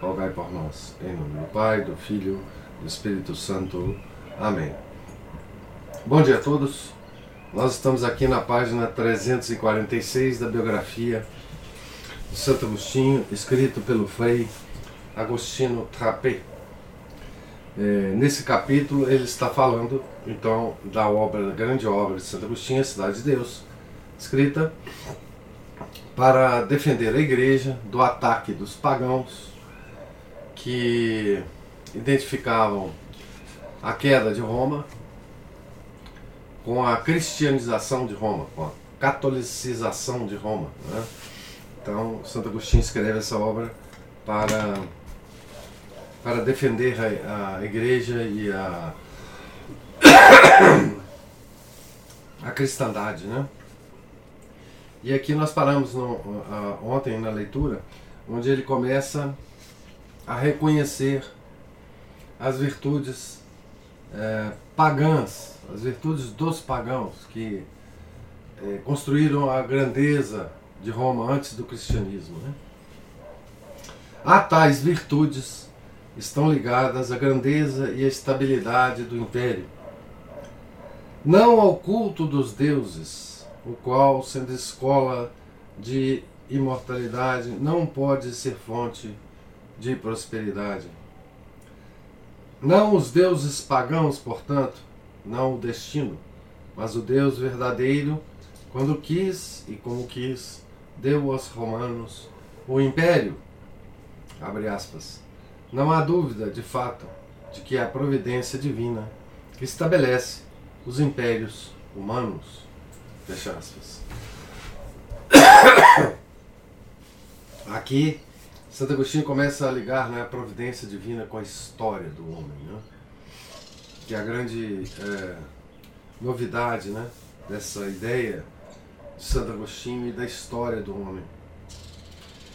rogai por nós. Em nome do Pai, do Filho, do Espírito Santo. Amém. Bom dia a todos. Nós estamos aqui na página 346 da biografia de Santo Agostinho, escrito pelo Frei Agostino Trappé. É, nesse capítulo ele está falando então da obra, da grande obra de Santo Agostinho, a Cidade de Deus, escrita para defender a igreja do ataque dos pagãos que identificavam a queda de Roma com a cristianização de Roma, com a catolicização de Roma. Né? Então, Santo Agostinho escreve essa obra para, para defender a, a igreja e a, a cristandade. Né? E aqui nós paramos no, ontem na leitura, onde ele começa a reconhecer as virtudes é, pagãs, as virtudes dos pagãos que é, construíram a grandeza de Roma antes do cristianismo. Né? A tais virtudes estão ligadas à grandeza e à estabilidade do império, não ao culto dos deuses, o qual, sendo escola de imortalidade, não pode ser fonte prosperidade. Não os deuses pagãos, portanto, não o destino, mas o Deus verdadeiro, quando quis e como quis, deu aos romanos o império. Não há dúvida, de fato, de que é a providência divina que estabelece os impérios humanos. Fecha aspas. Aqui Santo Agostinho começa a ligar né, a providência divina com a história do homem, né? que é a grande é, novidade né, dessa ideia de Santo Agostinho e da história do homem.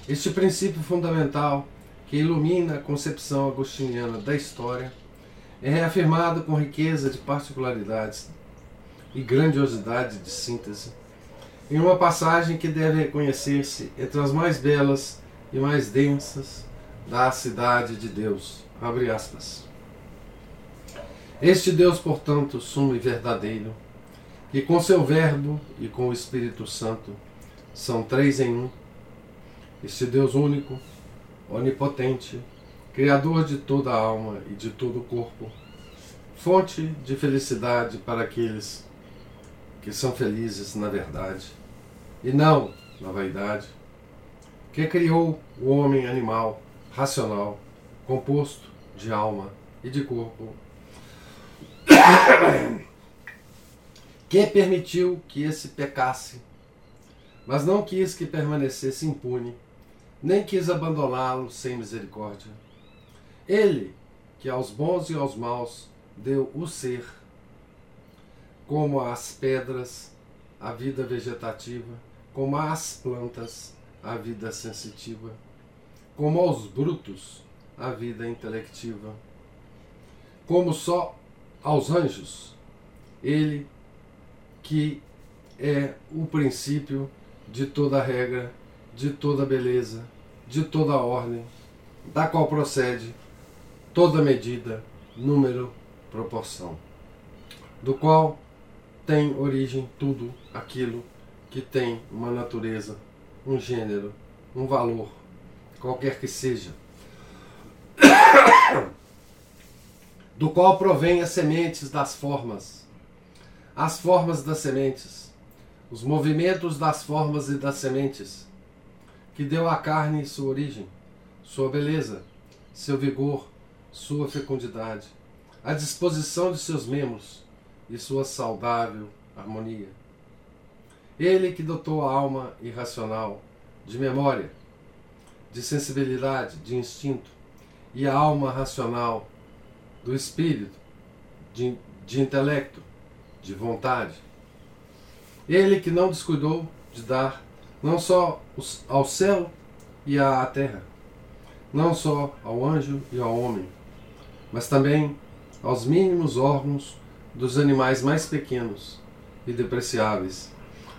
Este princípio fundamental que ilumina a concepção agostiniana da história é reafirmado com riqueza de particularidades e grandiosidade de síntese em uma passagem que deve reconhecer-se entre as mais belas e mais densas da cidade de Deus. Abre aspas. Este Deus, portanto, sumo e verdadeiro, que com seu Verbo e com o Espírito Santo são três em um, este Deus único, onipotente, Criador de toda a alma e de todo o corpo, fonte de felicidade para aqueles que são felizes na verdade e não na vaidade que criou o homem animal, racional, composto de alma e de corpo, que permitiu que esse pecasse, mas não quis que permanecesse impune, nem quis abandoná-lo sem misericórdia. Ele, que aos bons e aos maus deu o ser, como às pedras, a vida vegetativa, como às plantas, a vida sensitiva, como aos brutos a vida intelectiva, como só aos anjos, ele que é o princípio de toda regra, de toda beleza, de toda ordem, da qual procede toda medida, número, proporção, do qual tem origem tudo aquilo que tem uma natureza um gênero, um valor, qualquer que seja, do qual provém as sementes das formas, as formas das sementes, os movimentos das formas e das sementes, que deu à carne sua origem, sua beleza, seu vigor, sua fecundidade, a disposição de seus membros e sua saudável harmonia. Ele que dotou a alma irracional de memória, de sensibilidade, de instinto, e a alma racional do espírito, de, de intelecto, de vontade. Ele que não descuidou de dar não só ao céu e à terra, não só ao anjo e ao homem, mas também aos mínimos órgãos dos animais mais pequenos e depreciáveis,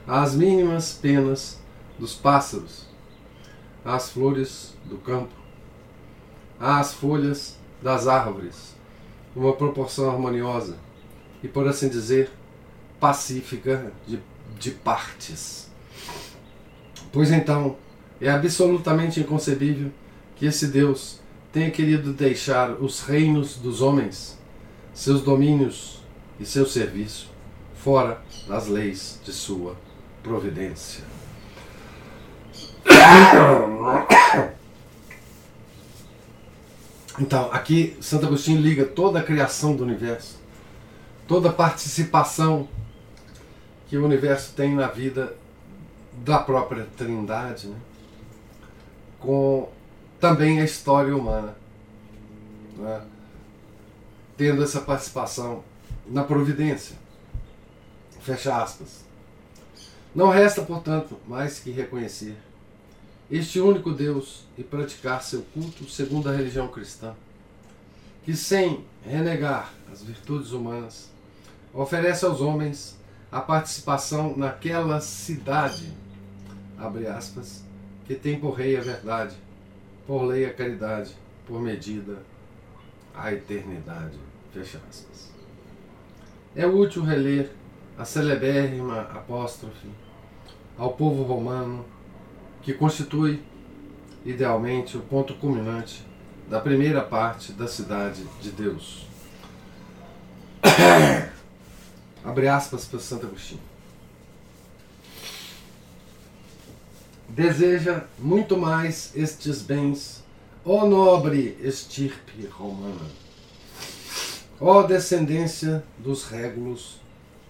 às mínimas penas dos pássaros, às flores do campo, às folhas das árvores, uma proporção harmoniosa e, por assim dizer, pacífica de, de partes. Pois então, é absolutamente inconcebível que esse Deus tenha querido deixar os reinos dos homens, seus domínios e seu serviço fora das leis de sua providência. Então, aqui Santo Agostinho liga toda a criação do universo, toda a participação que o universo tem na vida da própria Trindade, né? com também a história humana, né? tendo essa participação na providência. Fecha aspas. Não resta, portanto, mais que reconhecer este único Deus e praticar seu culto segundo a religião cristã, que sem renegar as virtudes humanas, oferece aos homens a participação naquela cidade, abre aspas, que tem por rei a verdade, por lei a caridade, por medida a eternidade, fecha aspas. É útil reler a celebérrima apóstrofe ao povo romano, que constitui idealmente o ponto culminante da primeira parte da cidade de Deus. Abre aspas para Santo Agostinho. Deseja muito mais estes bens, ó nobre estirpe romana, ó descendência dos régulos,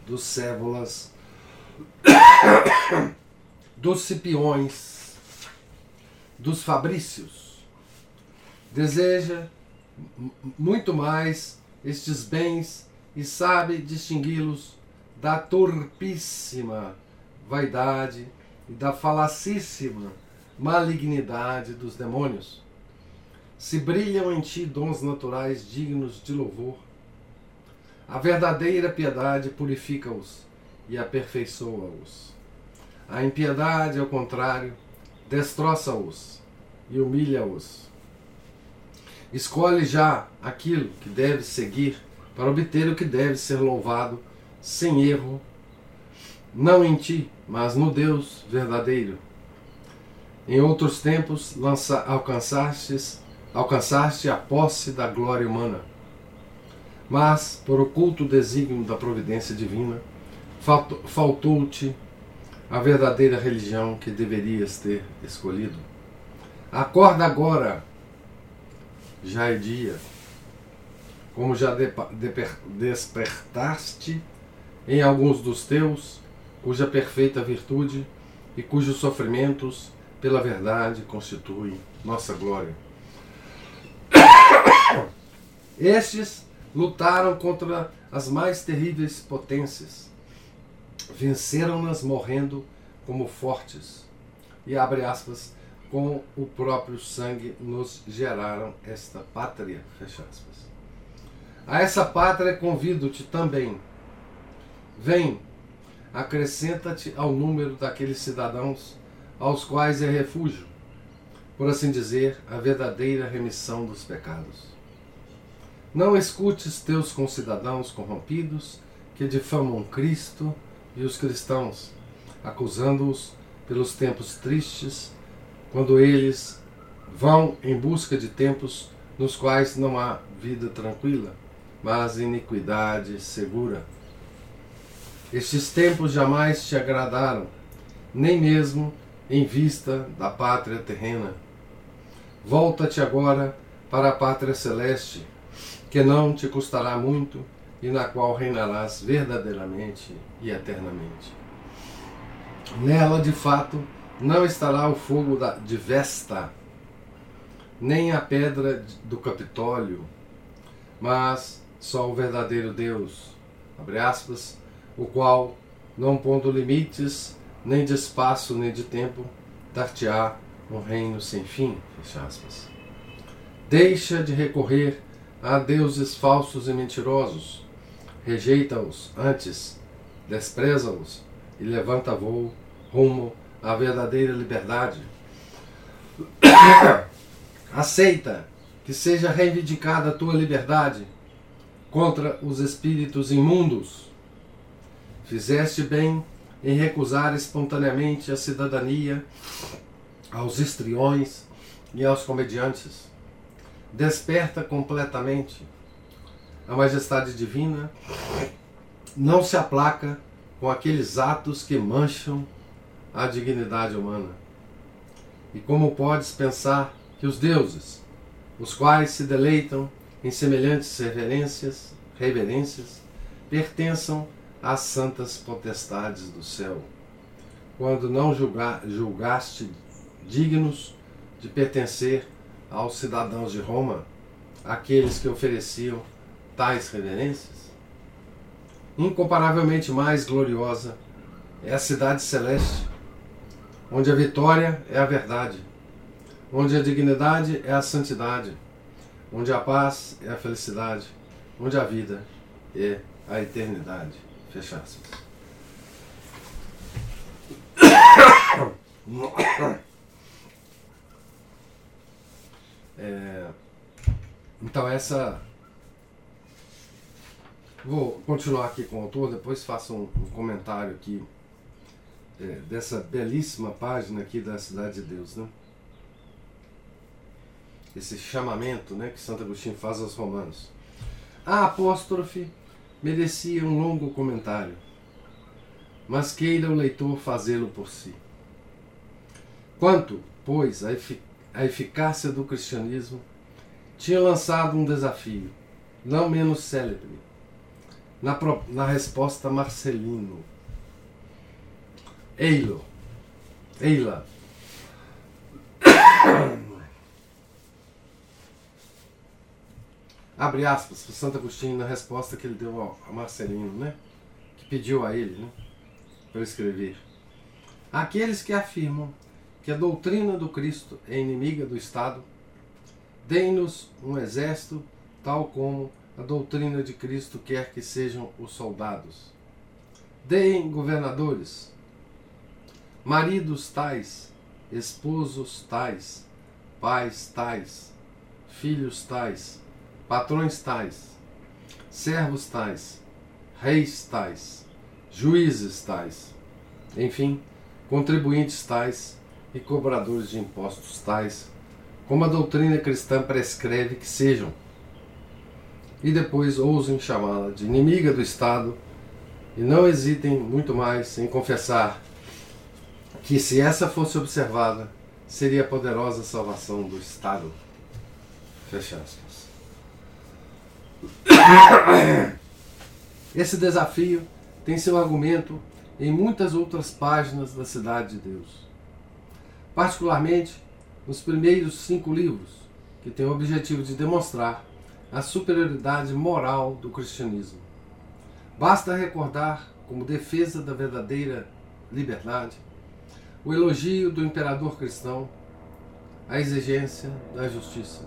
dos cébolas, dos Cipiões, dos Fabrícios. Deseja muito mais estes bens e sabe distingui-los da torpíssima vaidade e da falacíssima malignidade dos demônios. Se brilham em ti dons naturais dignos de louvor, a verdadeira piedade purifica-os e aperfeiçoa-os. A impiedade, ao contrário, destroça-os e humilha-os. Escolhe já aquilo que deve seguir para obter o que deve ser louvado sem erro, não em ti, mas no Deus verdadeiro. Em outros tempos lança, alcançastes, alcançaste a posse da glória humana, mas por oculto desígnio da providência divina, faltou-te a verdadeira religião que deverias ter escolhido. Acorda agora, já é dia, como já despertaste em alguns dos teus, cuja perfeita virtude e cujos sofrimentos pela verdade constituem nossa glória. Estes lutaram contra as mais terríveis potências venceram-nas morrendo como fortes. E abre aspas, com o próprio sangue nos geraram esta pátria, fecha aspas. A essa pátria convido-te também. Vem, acrescenta-te ao número daqueles cidadãos aos quais é refúgio, por assim dizer, a verdadeira remissão dos pecados. Não escutes teus concidadãos corrompidos que difamam Cristo e os cristãos, acusando-os pelos tempos tristes, quando eles vão em busca de tempos nos quais não há vida tranquila, mas iniquidade segura. Estes tempos jamais te agradaram, nem mesmo em vista da pátria terrena. Volta-te agora para a pátria celeste, que não te custará muito e na qual reinarás verdadeiramente e eternamente. Nela, de fato, não estará o fogo de Vesta, nem a pedra do Capitólio, mas só o verdadeiro Deus, aspas, o qual, não pondo limites nem de espaço nem de tempo, dar-te-á um reino sem fim. Deixa de recorrer a deuses falsos e mentirosos, rejeita-os antes, despreza-os e levanta voo rumo à verdadeira liberdade. Aceita que seja reivindicada a tua liberdade contra os espíritos imundos. Fizeste bem em recusar espontaneamente a cidadania aos estriões e aos comediantes. Desperta completamente. A majestade divina não se aplaca com aqueles atos que mancham a dignidade humana. E como podes pensar que os deuses, os quais se deleitam em semelhantes reverências, reverências pertençam às santas potestades do céu, quando não julga, julgaste dignos de pertencer aos cidadãos de Roma, aqueles que ofereciam tais reverências? Incomparavelmente mais gloriosa é a cidade celeste, onde a vitória é a verdade, onde a dignidade é a santidade, onde a paz é a felicidade, onde a vida é a eternidade. Fecha aspas. É, então essa. Vou continuar aqui com o autor, depois faço um, um comentário aqui é, dessa belíssima página aqui da Cidade de Deus, né? esse chamamento né, que Santo Agostinho faz aos romanos. A apóstrofe merecia um longo comentário, mas queira o leitor fazê-lo por si. Quanto, pois, à, efic eficácia do cristianismo, tinha lançado um desafio, não menos célebre, na, na resposta Marcelino. Eilo, Eila, abre aspas, para Santo Agostinho na resposta que ele deu a Marcelino, né? Que pediu a ele, né? Para escrever. Aqueles que afirmam que a doutrina do Cristo é inimiga do Estado, deem-nos um exército tal como a doutrina de Cristo quer que sejam os soldados. Deem governadores, maridos tais, esposos tais, pais tais, filhos tais, patrões tais, servos tais, reis tais, juízes tais, enfim, contribuintes tais e cobradores de impostos tais, como a doutrina cristã prescreve que sejam, e depois ousem chamá-la de inimiga do Estado e não hesitem muito mais em confessar que, se essa fosse observada, seria a poderosa salvação do Estado. Fecha aspas. Esse desafio tem seu argumento em muitas outras páginas da Cidade de Deus. Particularmente nos primeiros cinco livros, que têm o objetivo de demonstrar a superioridade moral do cristianismo. Basta recordar, como defesa da verdadeira liberdade, o elogio do imperador cristão, a exigência da justiça.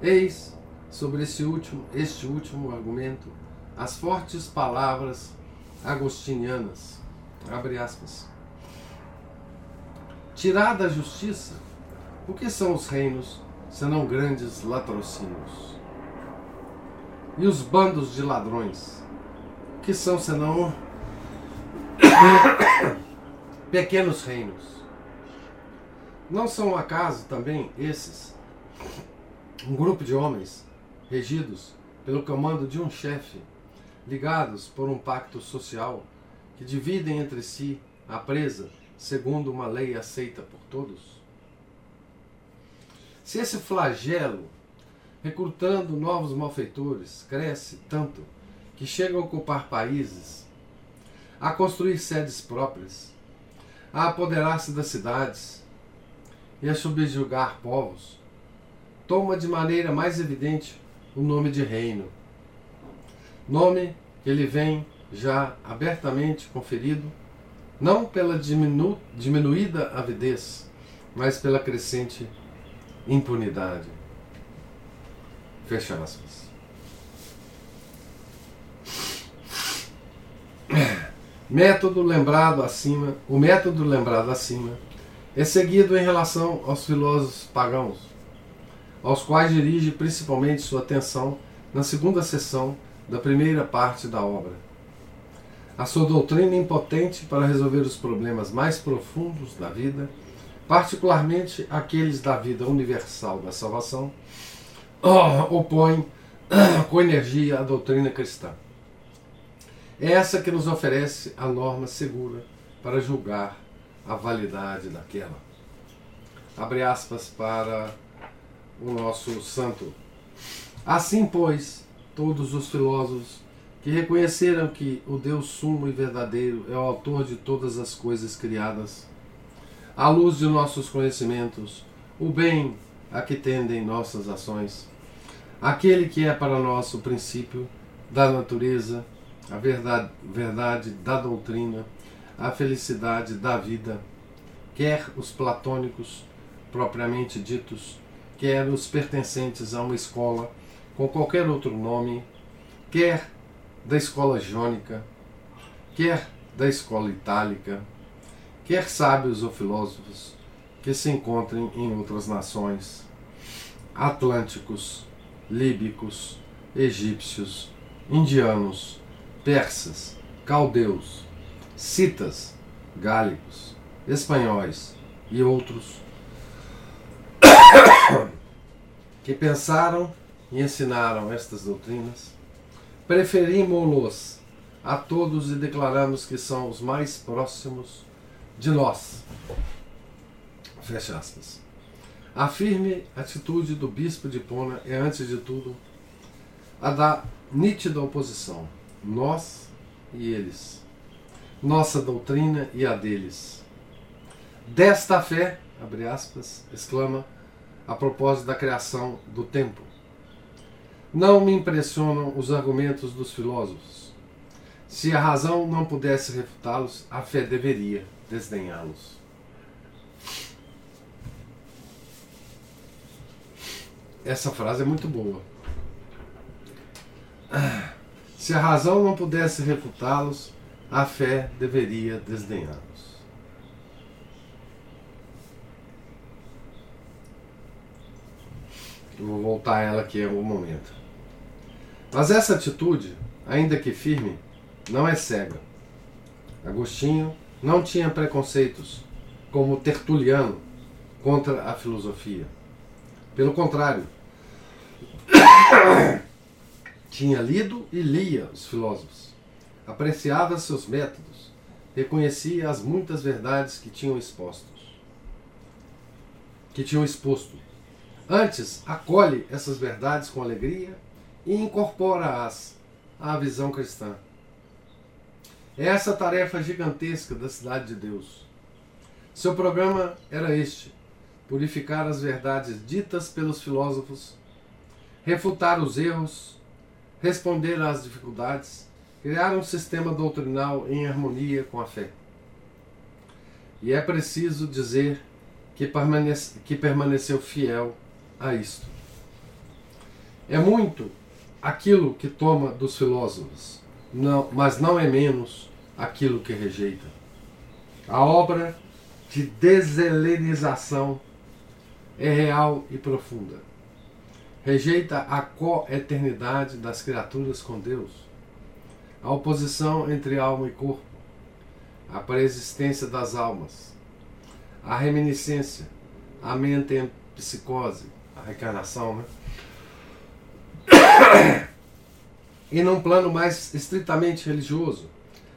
Eis sobre esse último, este último argumento as fortes palavras agostinianas. Abre aspas. Tirada a justiça, o que são os reinos senão grandes latrocínios? E os bandos de ladrões, que são senão pequenos reinos? Não são acaso também esses um grupo de homens regidos pelo comando de um chefe, ligados por um pacto social, que dividem entre si a presa segundo uma lei aceita por todos? Se esse flagelo, recrutando novos malfeitores, cresce tanto que chega a ocupar países, a construir sedes próprias, a apoderar-se das cidades e a subjugar povos, toma de maneira mais evidente o nome de reino. Nome que ele vem já abertamente conferido, não pela diminu diminuída avidez, mas pela crescente impunidade. Fecha aspas. Método lembrado acima, o método lembrado acima é seguido em relação aos filósofos pagãos, aos quais dirige principalmente sua atenção na segunda sessão da primeira parte da obra. A sua doutrina impotente para resolver os problemas mais profundos da vida, particularmente aqueles da vida universal da salvação, opõe com energia a doutrina cristã. É essa que nos oferece a norma segura para julgar a validade daquela. Abre aspas para o nosso santo. Assim, pois, todos os filósofos que reconheceram que o Deus sumo e verdadeiro é o autor de todas as coisas criadas, à luz de nossos conhecimentos, o bem a que tendem nossas ações, aquele que é para nós o princípio da natureza, a verdade, verdade da doutrina, a felicidade da vida, quer os platônicos propriamente ditos, quer os pertencentes a uma escola com qualquer outro nome, quer da escola jônica, quer da escola itálica, quer sábios ou filósofos que se encontrem em outras nações, atlânticos, líbicos, egípcios, indianos, persas, caldeus, citas, gálicos, espanhóis e outros que pensaram e ensinaram estas doutrinas, preferimos-los a todos e declaramos que são os mais próximos de nós. Fecha aspas. A firme atitude do bispo de Pona é, antes de tudo, a da nítida oposição nós e eles, nossa doutrina e a deles. Desta fé, abre aspas, exclama, a propósito da criação do tempo. Não me impressionam os argumentos dos filósofos. Se a razão não pudesse refutá-los, a fé deveria desdenhá-los. Essa frase é muito boa. Se a razão não pudesse refutá-los, a fé deveria desdenhá-los. vou voltar a ela aqui em algum momento. Mas essa atitude, ainda que firme, não é cega. Agostinho não tinha preconceitos, como Tertuliano, contra a filosofia. Pelo contrário, tinha lido e lia os filósofos, apreciava seus métodos, reconhecia as muitas verdades que tinham expostos, que tinham exposto. Antes, acolhe essas verdades com alegria e incorpora-as à visão cristã. É essa tarefa gigantesca da cidade de Deus. Seu programa era este: purificar as verdades ditas pelos filósofos, refutar os erros responder às dificuldades, criar um sistema doutrinal em harmonia com a fé. E é preciso dizer que, permanece, que permaneceu fiel a isto. É muito aquilo que toma dos filósofos, não, mas não é menos aquilo que rejeita. A obra de deselenização é real e profunda rejeita a co-eternidade das criaturas com Deus, a oposição entre alma e corpo, a preexistência das almas, a reminiscência, a mente em psicose, a reencarnação, né? E num plano mais estritamente religioso,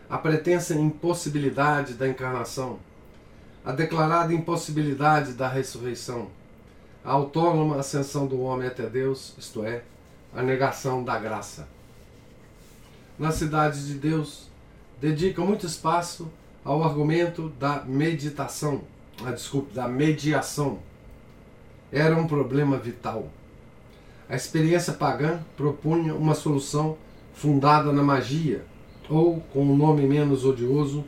a pretensa impossibilidade da encarnação, a declarada impossibilidade da ressurreição, a autônoma ascensão do homem até Deus, isto é, a negação da graça. Na cidade de Deus, dedica muito espaço ao argumento da meditação, ah, desculpe, da mediação. Era um problema vital. A experiência pagã propunha uma solução fundada na magia, ou, com um nome menos odioso,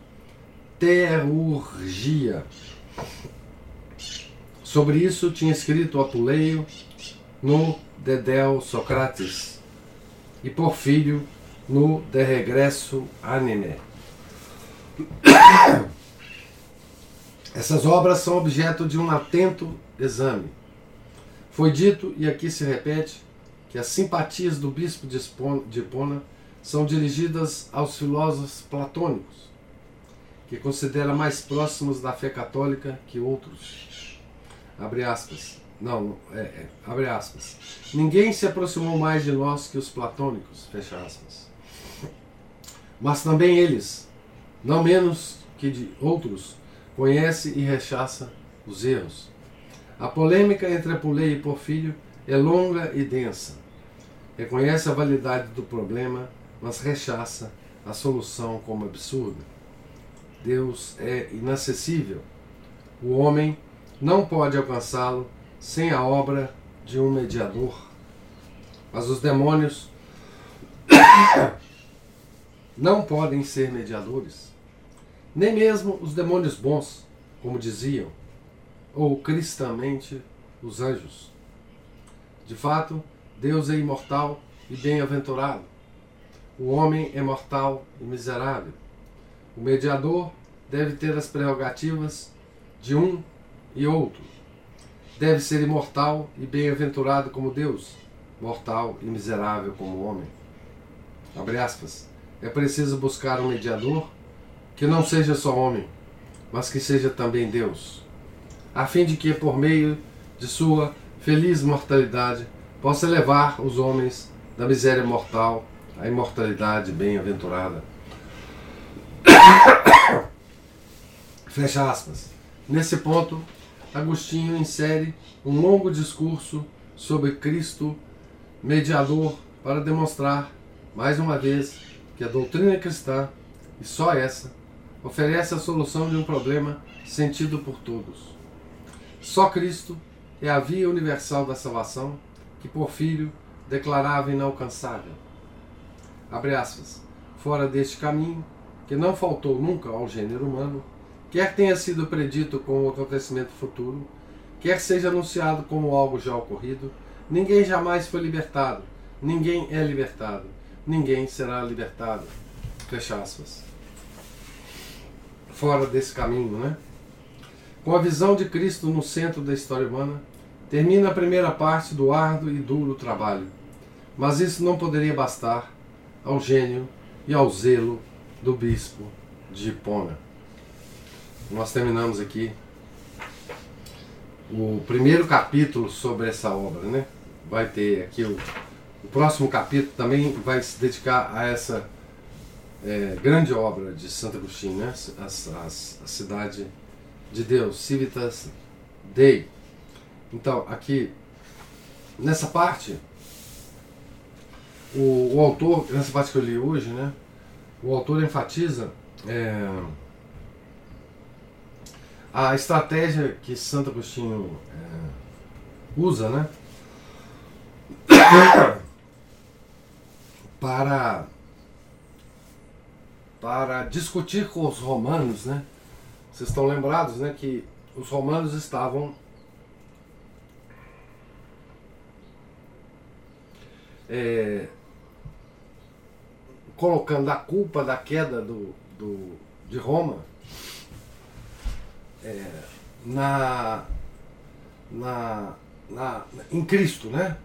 terurgia. Sobre isso tinha escrito Apuleio no Dedel Socrates e Porfírio no De Regresso Anime. Essas obras são objeto de um atento exame. Foi dito, e aqui se repete, que as simpatias do bispo de Hipona são dirigidas aos filósofos platônicos, que considera mais próximos da fé católica que outros. Abre aspas. Não, é, é, abre aspas. Ninguém se aproximou mais de nós que os platônicos, fecha aspas. Mas também eles, não menos que de outros, conhece e rechaça os erros. A polêmica entre Apuleia e Porfírio é longa e densa. Reconhece a validade do problema, mas rechaça a solução como absurda. Deus é inacessível. O homem não pode alcançá-lo sem a obra de um mediador. Mas os demônios não podem ser mediadores. Nem mesmo os demônios bons, como diziam, ou cristamente os anjos. De fato, Deus é imortal e bem-aventurado. O homem é mortal e miserável. O mediador deve ter as prerrogativas de um e outro. Deve ser imortal e bem-aventurado como Deus, mortal e miserável como homem. Abre aspas. É preciso buscar um mediador que não seja só homem, mas que seja também Deus, a fim de que, por meio de sua feliz mortalidade, possa levar os homens da miséria mortal à imortalidade bem-aventurada. Fecha aspas. Nesse ponto, Agostinho insere um longo discurso sobre Cristo mediador para demonstrar, mais uma vez, que a doutrina cristã, e só essa, oferece a solução de um problema sentido por todos. Só Cristo é a via universal da salvação que Porfírio declarava inalcançável. Abre aspas. Fora deste caminho, que não faltou nunca ao gênero humano, quer tenha sido predito como acontecimento futuro, quer seja anunciado como algo já ocorrido, ninguém jamais foi libertado, ninguém é libertado, ninguém será libertado. Fecha aspas. Fora desse caminho, né? Com a visão de Cristo no centro da história humana, termina a primeira parte do árduo e duro trabalho. Mas isso não poderia bastar ao gênio e ao zelo do bispo de Hipona. Nós terminamos aqui o primeiro capítulo sobre essa obra, né? Vai ter aqui o o próximo capítulo também vai se dedicar a essa é, grande obra de Santo Agostinho, né? a, a, a cidade de Deus, Civitas Dei. Então, aqui, nessa parte, o, o, autor, nessa parte que eu li hoje, né, o autor enfatiza é, a estratégia que Santo Agostinho é, usa, né, para para discutir com os romanos, né? Vocês estão lembrados, né, que os romanos estavam é, colocando a culpa da queda do, do de Roma é, na, na, na, em Cristo, né?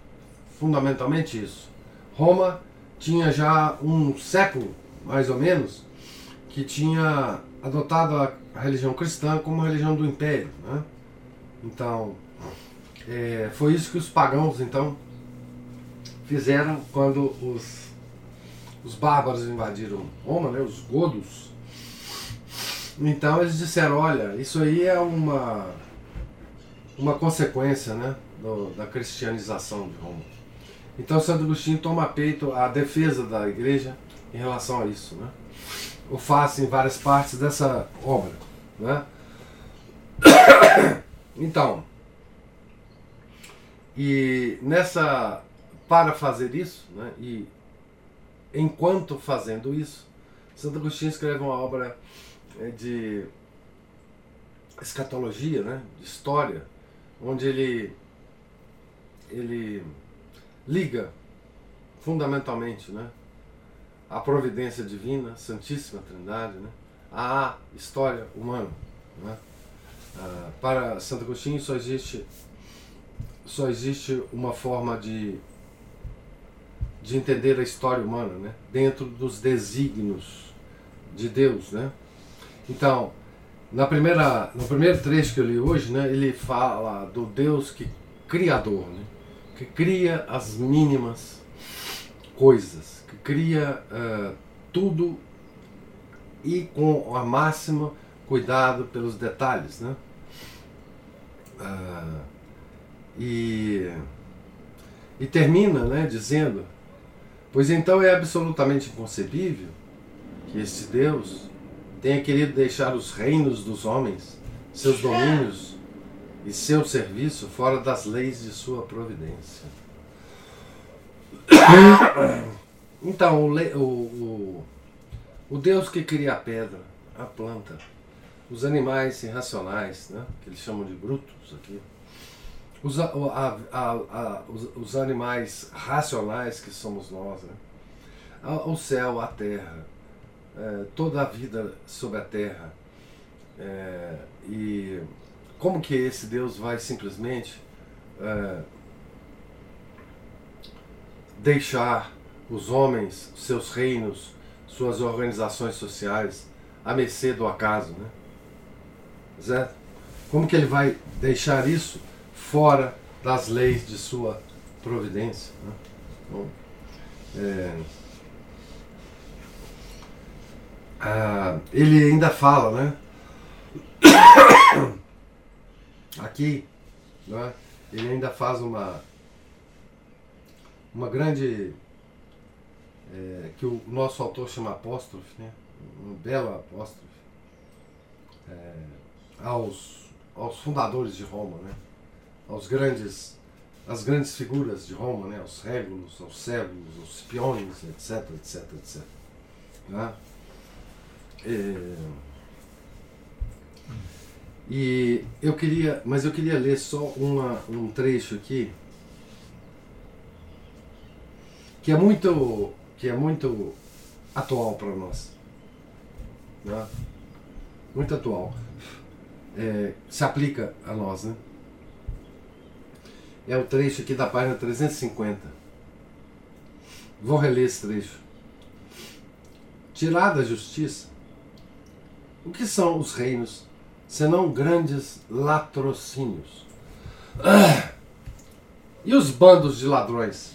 Fundamentalmente isso. Roma tinha já um século, mais ou menos, que tinha adotado a, a religião cristã como religião do império. Né? Então, é, foi isso que os pagãos, então, fizeram quando os, os bárbaros invadiram Roma, né, os godos. Então eles disseram, olha, isso aí é uma, uma consequência né, do, da cristianização de Roma. Então Santo Agostinho toma peito a defesa da igreja em relação a isso. Né? O faz em várias partes dessa obra. Né? Então, e nessa para fazer isso, né, e enquanto fazendo isso, Santo Agostinho escreve uma obra de escatologia, né, de história, onde ele, ele liga fundamentalmente né, a providência divina, Santíssima Trindade, né, à história humana. Né. Ah, para Santo Agostinho só existe, só existe uma forma de, de entender a história humana né, dentro dos desígnios de Deus. Né. Então, na primeira, no primeiro trecho que eu li hoje, né, ele fala do Deus que criador, né, que cria as mínimas coisas, que cria uh, tudo e com a máxima cuidado pelos detalhes, né? Uh, e, e termina, né, dizendo: pois então é absolutamente inconcebível que este Deus tenha querido deixar os reinos dos homens, seus domínios e seu serviço fora das leis de sua providência. Então, o, o, o, o Deus que cria a pedra, a planta, os animais irracionais, né, que eles chamam de brutos aqui, os, a, a, a, os, os, animais racionais que somos nós, né, o céu, a terra, é, toda a vida sobre a terra. É, e como que esse Deus vai simplesmente é, deixar os homens, seus reinos, suas organizações sociais à mercê do acaso, né? Certo? Como que ele vai deixar isso fora das leis de sua providência? Né? É, ah, ele ainda fala, né? Aqui, né? ele ainda faz uma uma grande é, que o nosso autor chama apóstrofe, né? Um belo apóstrofe é, aos aos fundadores de Roma, né? Aos grandes as grandes figuras de Roma, né? Aos Régulos, aos Sébulos, aos Scipiões, etc, etc, etc. Né? É... E eu queria, mas eu queria ler só uma, um trecho aqui que é muito, que é muito atual para nós, né? muito atual, é, se aplica a nós, né? É o trecho aqui da página 350. Vou reler esse trecho. Tirar da justiça o que são os reinos, senão grandes latrocínios? Ah! E os bandos de ladrões?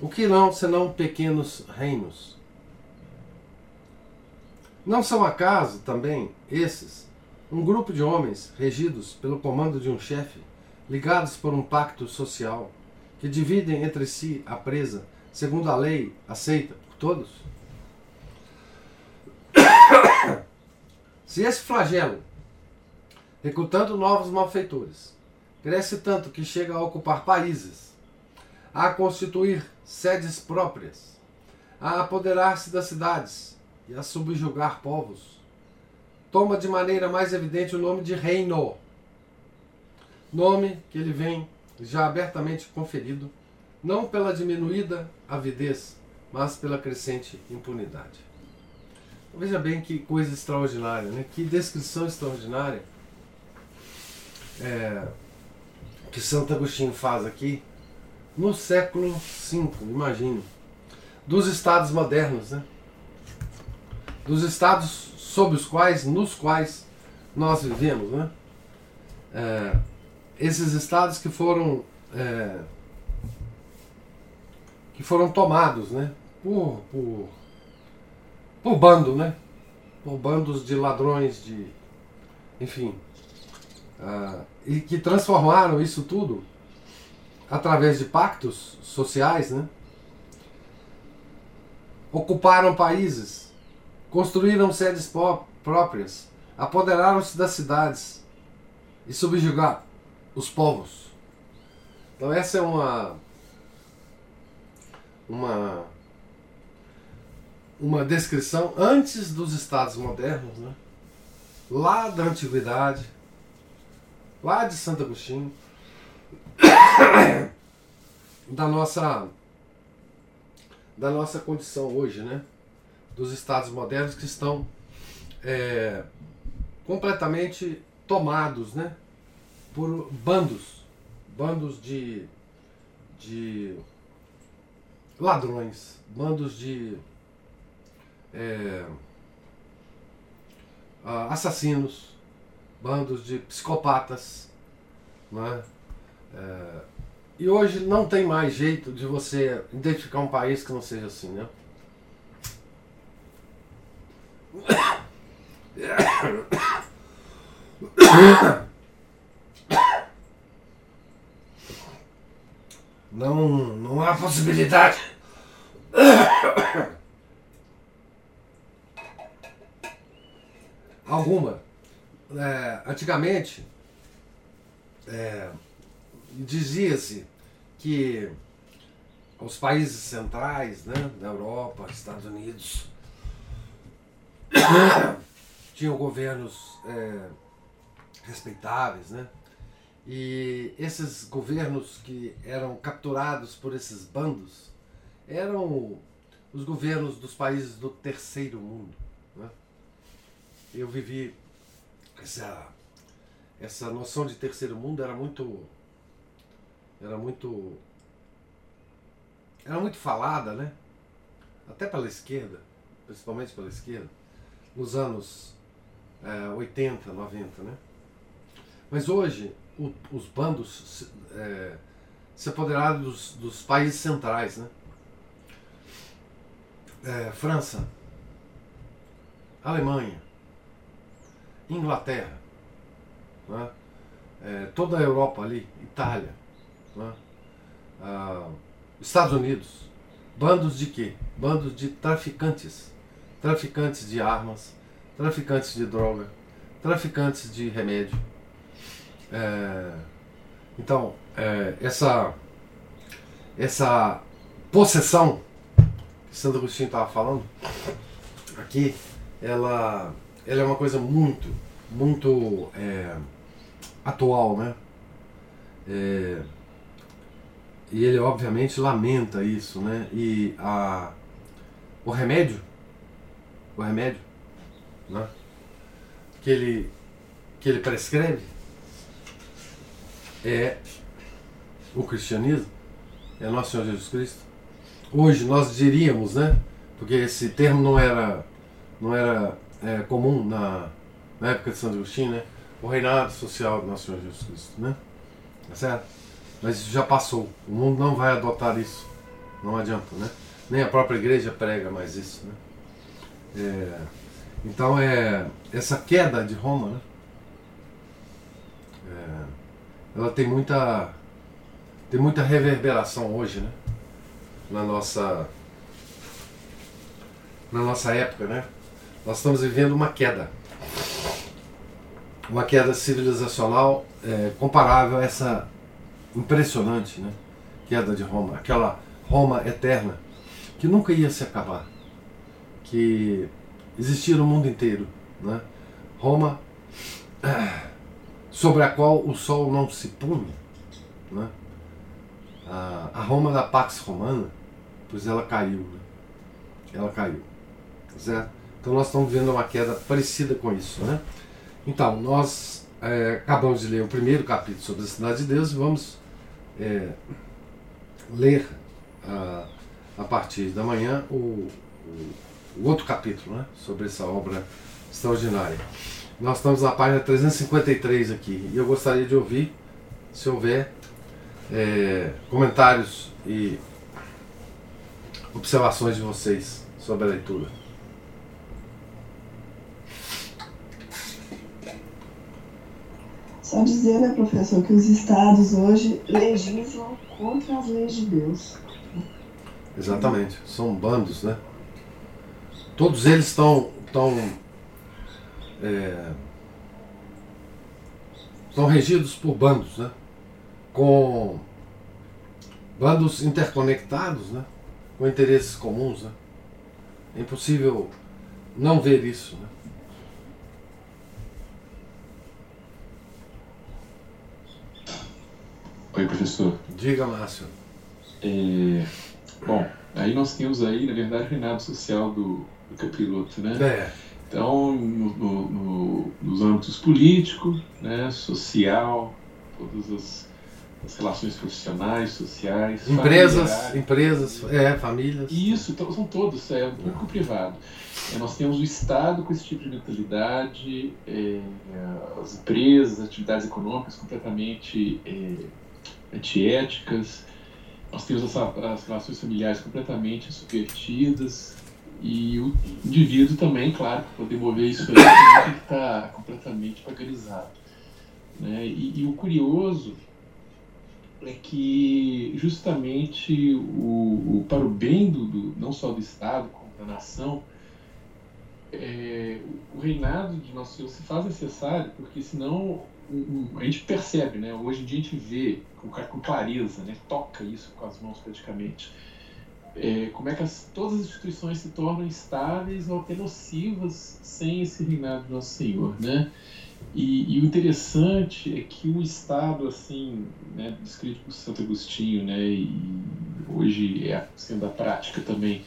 O que não, senão pequenos reinos? Não são acaso também esses um grupo de homens regidos pelo comando de um chefe, ligados por um pacto social, que dividem entre si a presa segundo a lei aceita por todos? Se esse flagelo, recrutando novos malfeitores, cresce tanto que chega a ocupar países, a constituir sedes próprias, a apoderar-se das cidades e a subjugar povos, toma de maneira mais evidente o nome de reino, nome que ele vem já abertamente conferido, não pela diminuída avidez, mas pela crescente impunidade. Veja bem que coisa extraordinária, né? que descrição extraordinária é, que Santo Agostinho faz aqui no século V, imagine, dos estados modernos, né? dos estados sob os quais, nos quais nós vivemos. Né? É, esses estados que foram é, que foram tomados né? por, por por bando, né? Por bandos de ladrões, de. Enfim. Uh, e que transformaram isso tudo através de pactos sociais, né? Ocuparam países, construíram sedes próprias, apoderaram-se das cidades e subjugaram os povos. Então essa é uma uma uma descrição antes dos estados modernos, né? lá da antiguidade, lá de Santo Agostinho, da nossa da nossa condição hoje, né? Dos estados modernos que estão é, completamente tomados, né? Por bandos, bandos de, de ladrões, bandos de é, assassinos, bandos de psicopatas, né? É, e hoje não tem mais jeito de você identificar um país que não seja assim, né? Não, não há possibilidade. Alguma. É, antigamente, é, dizia-se que os países centrais, né, da Europa, Estados Unidos, tinham governos é, respeitáveis, né? E esses governos que eram capturados por esses bandos eram os governos dos países do terceiro mundo. Eu vivi essa essa noção de terceiro mundo era muito era muito era muito falada, né? Até pela esquerda, principalmente pela esquerda, nos anos é, 80, 90, né? Mas hoje o, os bandos é, se apoderaram dos, dos países centrais, né? É, França, Alemanha, Inglaterra, né? é, toda a Europa ali, Itália, né? ah, Estados Unidos, bandos de quê? Bandos de traficantes, traficantes de armas, traficantes de droga, traficantes de remédio. É, então, é, essa, essa possessão que Santo Agostinho estava falando aqui, ela, ela é uma coisa muito, muito é, atual, né? É, e ele obviamente lamenta isso, né? E a, o remédio, o remédio, né? Que ele, que ele prescreve é o cristianismo, é nosso Senhor Jesus Cristo. Hoje nós diríamos, né? Porque esse termo não era, não era é, comum na, na época de Santo Agostinho, né? O reinado social do nosso Senhor Jesus Cristo, né? Tá certo? Mas isso já passou. O mundo não vai adotar isso. Não adianta, né? Nem a própria igreja prega mais isso, né? É, então é essa queda de Roma, né? É, ela tem muita tem muita reverberação hoje, né? Na nossa na nossa época, né? Nós estamos vivendo uma queda, uma queda civilizacional é, comparável a essa impressionante, né? Queda de Roma, aquela Roma eterna que nunca ia se acabar, que existia no mundo inteiro, né? Roma sobre a qual o sol não se punha, né? A, a Roma da Pax Romana, pois ela caiu, né? ela caiu, certo? Então nós estamos vendo uma queda parecida com isso, né? Então nós é, acabamos de ler o primeiro capítulo sobre a cidade de Deus e vamos é, ler a, a partir da manhã o, o, o, outro capítulo né, sobre essa obra extraordinária. Nós estamos na página 353 aqui e eu gostaria de ouvir, se houver, é, comentários e observações de vocês sobre a leitura. Só dizer, né, professor, que os estados hoje legislam contra as leis de Deus. Exatamente, são bandos, né? Todos eles estão estão é, estão regidos por bandos, né? Com bandos interconectados, né? com interesses comuns. Né? É impossível não ver isso. Né? Oi, professor. Diga, Márcio. É, bom, aí nós temos aí, na verdade, o reinado social do, do capiroto, né? É. Então, no, no, no, nos âmbitos político, né, social, todas as, as relações profissionais, sociais, Empresas, empresas, é, famílias. Isso, to- são todos, é público privado. É, nós temos o Estado com esse tipo de mentalidade, é, as empresas, as atividades econômicas completamente é, antiéticas, nós temos essa, as relações familiares completamente subvertidas, e o indivíduo também, claro, para poder mover isso aí, tem que estar completamente paganizado. Né? E, e o curioso é que justamente o, o- para o bem do, do- não só do Estado como da nação é, o reinado de Nosso Senhor se faz necessário porque senão um- a gente percebe, né? Hoje em dia a gente vê com, com clareza, né? Toca isso com as mãos praticamente. É, como é que as- todas as instituições se tornam estáveis ou até nocivas sem esse reinado de Nosso Senhor, né? E, e o interessante é que o Estado, assim, né, descrito por Santo Agostinho, né, e hoje é sendo a prática também,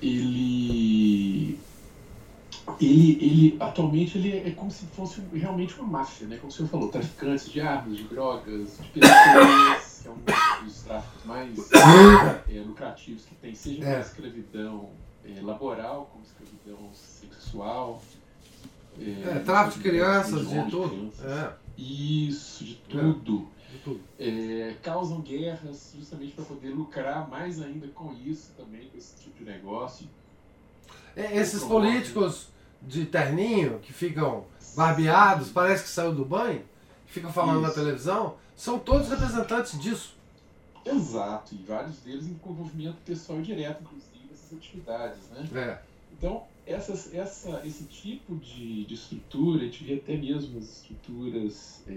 ele, ele, ele atualmente ele é como se fosse realmente uma máfia, né, como o senhor falou, traficantes de armas, de drogas, de pessoas, que é um dos tráficos mais é, lucrativos que tem, seja É. na escravidão é, laboral, como escravidão sexual. É, tráfico de crianças, de de tudo. crianças. É, Isso, de tudo. de tudo. É, causam guerras justamente para poder lucrar mais ainda com isso também, com esse tipo de negócio. É, esses políticos de terninho que ficam barbeados, parece que saiu do banho, que ficam falando na Isso. televisão, são todos representantes disso. Exato, e vários deles em envolvimento pessoal direto, inclusive, nessas atividades, né? É. Então, essas, essa, esse tipo de, de estrutura, a gente vê até mesmo as estruturas é,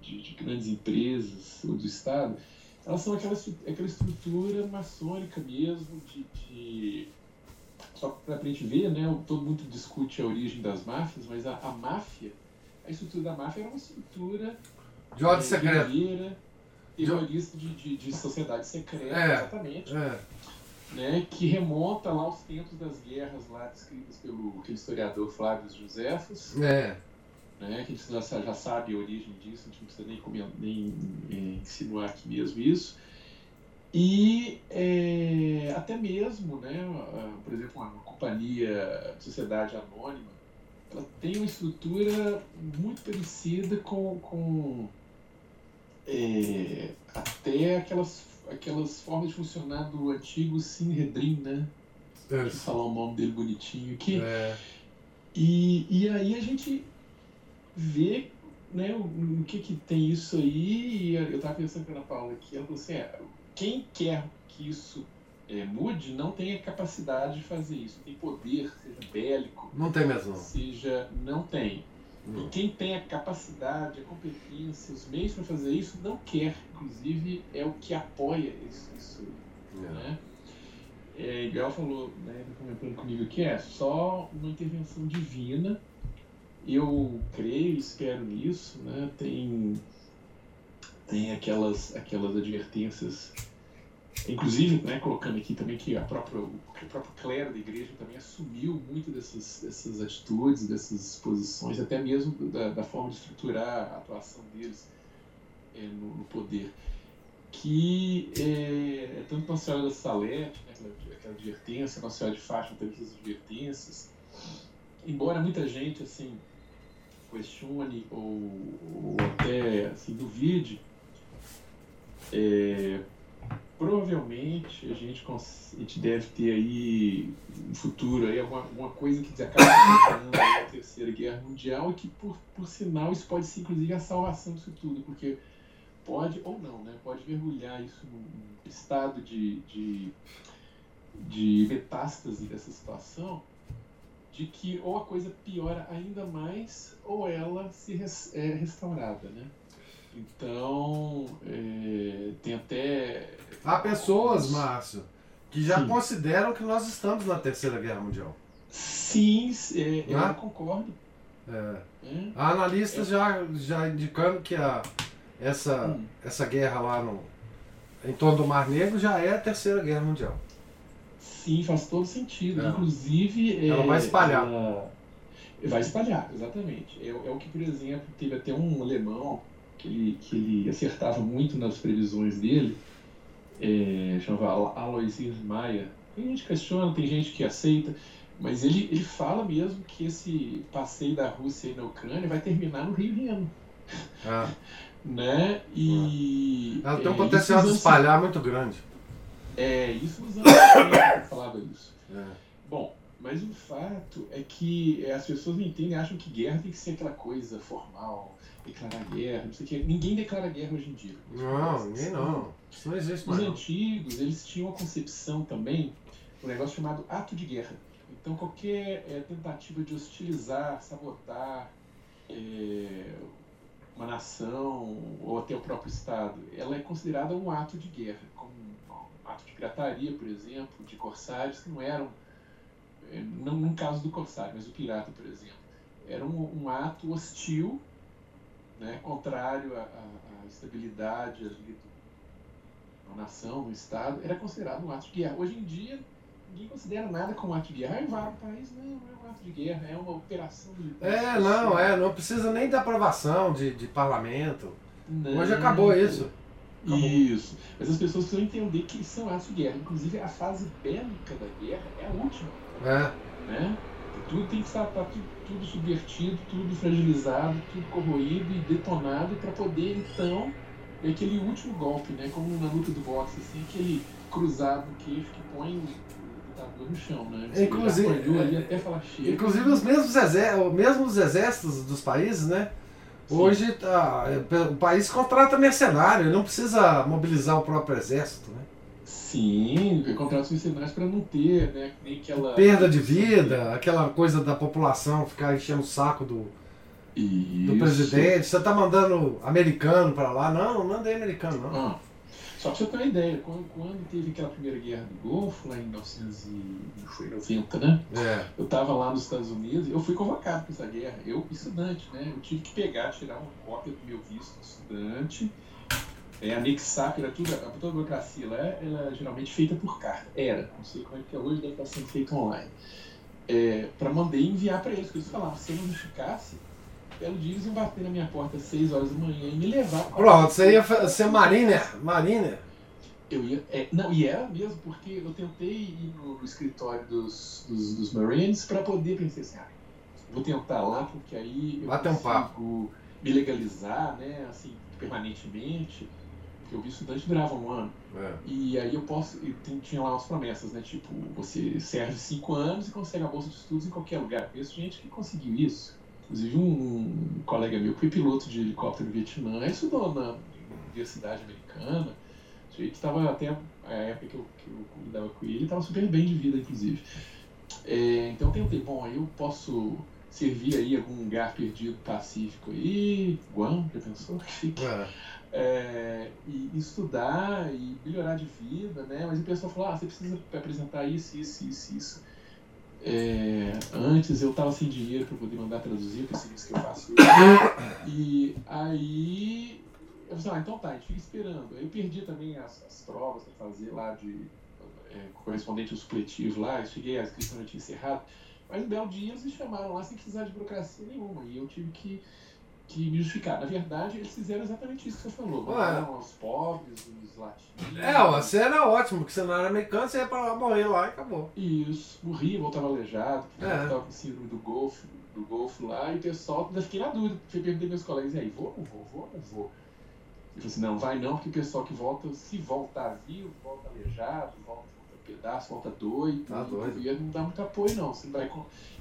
de, de grandes empresas ou do Estado, elas são aquela, aquela estrutura maçônica mesmo, de, de só para a gente ver, né, todo mundo discute a origem das máfias, mas a, a máfia, a estrutura da máfia era uma estrutura De ordem é, secreta. guerreira, terrorista de, de, de sociedade secreta, É. exatamente É. né, que remonta lá aos tempos das guerras lá descritas pelo historiador Flávio Josefos, É. né, que a gente já, já sabe a origem disso, a gente não precisa nem, comen- nem é, insinuar aqui mesmo isso. E é, até mesmo, né, por exemplo, uma companhia de sociedade anônima, ela tem uma estrutura muito parecida com, com é, até aquelas, aquelas formas de funcionar do antigo Sinhedrin, né? Eu falar o nome dele bonitinho aqui. É. E, e aí a gente vê né, o, o que, que tem isso aí, e eu estava pensando com a Ana Paula aqui, ela falou assim, é, quem quer que isso é, mude não tem a capacidade de fazer isso, tem poder, seja bélico, Não tem mesmo. seja não tem. E Não. quem tem a capacidade, a competência, os meios para fazer isso, não quer. Inclusive, é o que apoia isso. isso É. né? É, igual falou, né, comentando comigo aqui, é só uma intervenção divina. Eu creio e espero nisso, né? Tem, tem aquelas, aquelas advertências, inclusive, né, colocando aqui também que a própria, o próprio clero da igreja também assumiu muito dessas, dessas atitudes, dessas posições, até mesmo da, da forma de estruturar a atuação deles é, no, no poder. Que é, é tanto Nossa Senhora da Salete, né, aquela, aquela advertência, Nossa Senhora de Fátima teve essas advertências, embora muita gente assim questione ou, ou até assim, duvide, é, provavelmente a gente, a gente deve ter aí um futuro aí alguma, alguma coisa que causando a terceira guerra mundial e que por, por sinal isso pode ser inclusive a salvação disso tudo, porque pode ou não, né? Pode mergulhar isso num estado de, de, de metástase dessa situação, de que ou a coisa piora ainda mais ou ela se res, é restaurada, né? Então, é, tem até. Há pessoas, Márcio, que já Sim. consideram que nós estamos na Terceira Guerra Mundial. Sim, é, eu Ah? concordo. É. né? Há analistas já, já indicando que a, essa, Hum. essa guerra lá no, em torno do Mar Negro já é a Terceira Guerra Mundial. Sim, faz todo sentido. É. Inclusive. Ela é, vai espalhar. ela- Vai espalhar, exatamente. É, é o que, por exemplo, teve até um alemão que ele, que ele acertava muito nas previsões dele, é, chamava Alo- Alois Maia. Tem gente que questiona, tem gente que aceita, mas ele, ele fala mesmo que esse passeio da Rússia aí na Ucrânia vai terminar no Rio Reno. É. Né? E. Ela tem um é, potencial de espalhar muito grande. É, isso nos anos 80 que falava isso. É. Bom, mas o fato é que é, as pessoas não entendem, acham que guerra tem que ser aquela coisa formal, declarar guerra, não sei o que. Ninguém declara guerra hoje em dia. Não, ninguém não. Isso não existe Os mais. não. antigos, eles tinham a concepção também, um negócio chamado ato de guerra. Então qualquer é, tentativa de hostilizar, sabotar é, uma nação ou até o próprio Estado, ela é considerada um ato de guerra, como um ato de pirataria, por exemplo, de corsários que não eram, não no caso do corsário, mas do pirata, por exemplo, era um, um ato hostil, né, contrário à, estabilidade ali do, uma nação, um Estado, era considerado um ato de guerra. Hoje em dia, ninguém considera nada como ato de guerra. Aí vai o país, não, não é um ato de guerra, é uma operação militar. É, não, é, não precisa nem da aprovação de, de parlamento. Não. Hoje acabou isso. Acabou. Isso. Mas as pessoas precisam entender que são atos de guerra. Inclusive, a fase bélica da guerra é a última. É. Né? Tudo tem que estar tá tudo, tudo subvertido, tudo fragilizado, tudo corroído e detonado para poder, então, é aquele último golpe, né? Como na luta do boxe, assim, aquele cruzado queixo que põe o lutador no chão, né? Você Inclusive- ali até falar chega. Inclusive os mesmos, mesmo os exércitos dos países, né? Sim. Hoje tá, é, o país contrata mercenário, não precisa mobilizar o próprio exército, né? Sim, contratos mercenários para não ter, né? Nem aquela. Perda de vida, aquela coisa da população ficar enchendo o saco do, do presidente. Você tá mandando americano pra lá? Não, não mandei americano, não. Ah, só pra você ter uma ideia, quando, quando teve aquela primeira guerra do Golfo, lá em 1990, né? É. Eu estava lá nos Estados Unidos, eu fui convocado para essa guerra, eu, estudante, né? Eu tive que pegar, tirar uma cópia do meu visto de estudante, é, anexar, porque era tudo, a, toda a burocracia lá ela é geralmente feita por carta. Era, não sei como é que é hoje, deve estar sendo feito online. É, para mandar e enviar para eles, porque eles falavam, se eu não ficasse, belo dia eles iam bater na minha porta às 6 horas da manhã e me levar. Pronto, você ia ser mariner, mariner. Eu ia. é, não, e era mesmo, porque eu tentei ir no, no escritório dos, dos, dos Marines para poder pensar assim, ah, vou tentar lá, porque aí eu Bater um consigo me legalizar, né, assim, permanentemente, porque o visto estudante durava um ano. É. E aí eu posso. E tem- tinha lá umas promessas, né? Tipo, você serve cinco anos e consegue a bolsa de estudos em qualquer lugar. Eu conheço gente que conseguiu isso. Inclusive um colega meu que foi piloto de helicóptero no Vietnã, estudou na Universidade Americana. O estava até a época que eu, que eu lidava com ele, estava super bem de vida, inclusive. É, então eu tentei, bom, aí eu posso servir aí algum lugar perdido pacífico aí, Guam, já pensou? É. é, e estudar e melhorar de vida, né? Mas o pessoal falou, ah, você precisa apresentar isso, isso, isso, isso. É, antes eu tava sem dinheiro para poder mandar traduzir, é o serviço que eu faço. E aí eu falei, ah, então tá, a gente fica esperando. Eu perdi também as, as provas para fazer lá de é, correspondente ao supletivo lá, eu cheguei, a inscrição já tinha encerrado. Mas um belo dia eles me chamaram lá sem precisar de burocracia nenhuma. E eu tive que que me justificar. Na verdade, eles fizeram exatamente isso que você falou. Ué. Mandaram aos pobres, os latinos. É, você era ótimo, porque você não era americano, você ia pra lá morrer lá e acabou. Isso, morri, voltava aleijado, porque É. tava com síndrome do golfo, do golfo lá, e o pessoal, ainda fiquei na dúvida, fui perguntar meus colegas, e aí, vou ou não vou, vou ou não vou? Eu falei assim, não, vai não, porque o pessoal que volta, se voltar vivo, volta aleijado, volta pedaço, volta doido, Tá e doido. o governo não dá muito apoio não, você vai,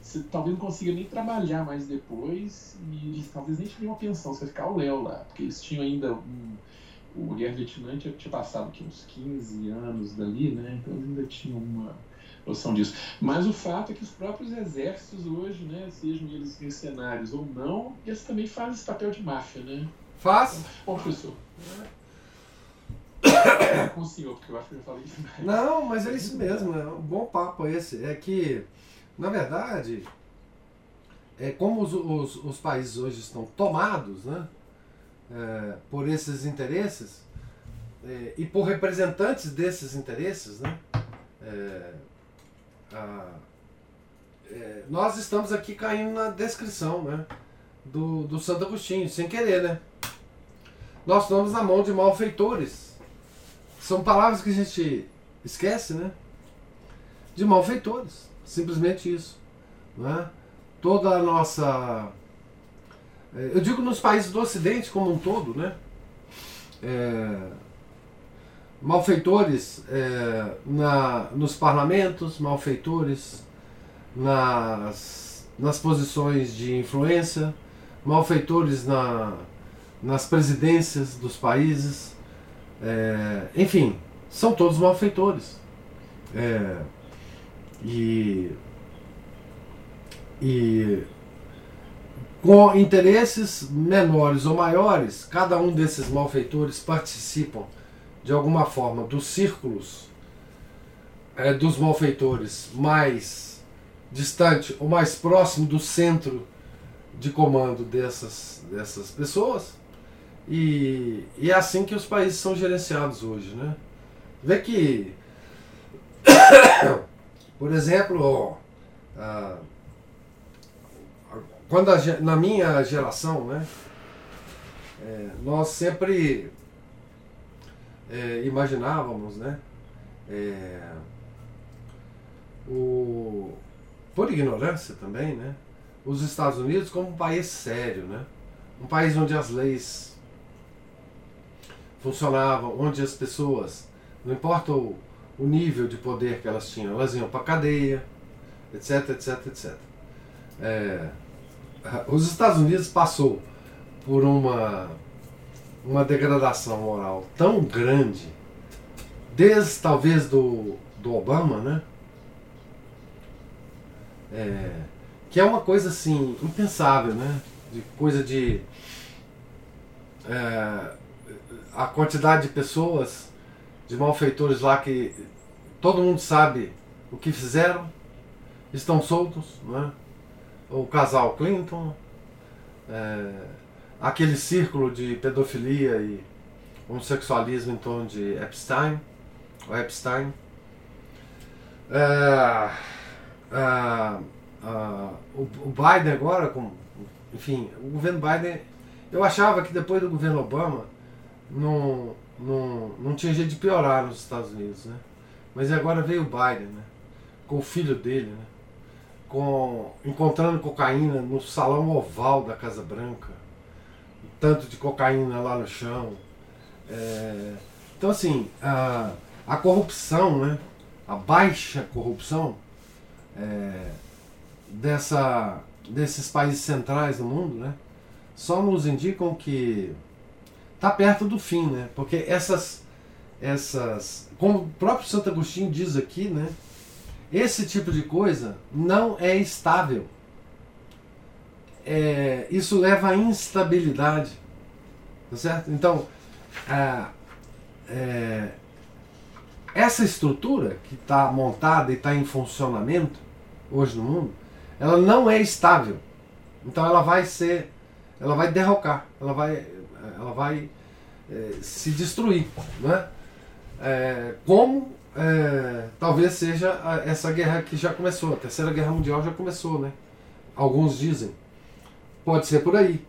você talvez não consiga nem trabalhar mais depois, e eles talvez nem te uma pensão, você vai ficar o Léo lá, porque eles tinham ainda um, o Guerra Vietnã tinha, tinha passado aqui uns 15 anos dali, né, então eles ainda tinham uma noção disso. Mas o fato é que os próprios exércitos hoje, né, sejam eles mercenários ou não, eles também fazem esse papel de máfia, né? Faz. Bom, professor. Com o senhor, porque eu acho que eu já falei isso. Não, mas é isso mesmo, é um bom papo esse. É que, na verdade, é como os, os, os países hoje estão tomados né, é, por esses interesses é, e por representantes desses interesses, né, é, a, é, nós estamos aqui caindo na descrição né, do, do Santo Agostinho, sem querer, né? Nós estamos na mão de malfeitores. São palavras que a gente esquece, né? De malfeitores. Simplesmente isso. Não é? Toda a nossa. é, Eu digo nos países do Ocidente como um todo, né? É, malfeitores é, na, nos parlamentos, malfeitores nas, nas posições de influência, malfeitores na, nas presidências dos países, é, enfim, são todos malfeitores. É, e, e com interesses menores ou maiores, cada um desses malfeitores participam de alguma forma dos círculos é, dos malfeitores mais distante ou mais próximo do centro de comando dessas, dessas pessoas. E, e é assim que os países são gerenciados hoje. Né? Vê que, por exemplo, ó, ah, quando a na minha geração, né, é, nós sempre é, imaginávamos, né, é, o, por ignorância também, né, os Estados Unidos como um país sério, né, um país onde as leis funcionavam, onde as pessoas, não importa o, o nível de poder que elas tinham, elas iam para cadeia, etc, etc, etc. É, os Estados Unidos passou por uma uma degradação moral tão grande, desde talvez do, do Obama, né? É, que é uma coisa assim impensável, né? De coisa de é, a quantidade de pessoas, de malfeitores lá que todo mundo sabe o que fizeram, estão soltos, né? O casal Clinton, é, aquele círculo de pedofilia e homossexualismo em torno de Epstein, o Epstein. É, é, o, o Biden agora, com, enfim, o governo Biden, eu achava que depois do governo Obama não, não, não tinha jeito de piorar nos Estados Unidos, né? Mas agora veio o Biden, né? Com o filho dele, né? Com, encontrando cocaína no salão oval da Casa Branca tanto de cocaína lá no chão. É, então, assim, a, a corrupção, né, a baixa corrupção é, dessa, desses países centrais do mundo, né, só nos indicam que está perto do fim, né, porque essas, essas, como o próprio Santo Agostinho diz aqui, né, esse tipo de coisa não é estável é, isso leva à instabilidade. Tá certo? Então, a, é, essa estrutura que está montada e está em funcionamento hoje no mundo, ela não é estável. Então ela vai ser, ela vai derrocar, ela vai, ela vai é, se destruir, né? É, como é, talvez seja a- essa guerra que já começou, a terceira guerra mundial já começou, né? Alguns dizem. Pode ser por aí.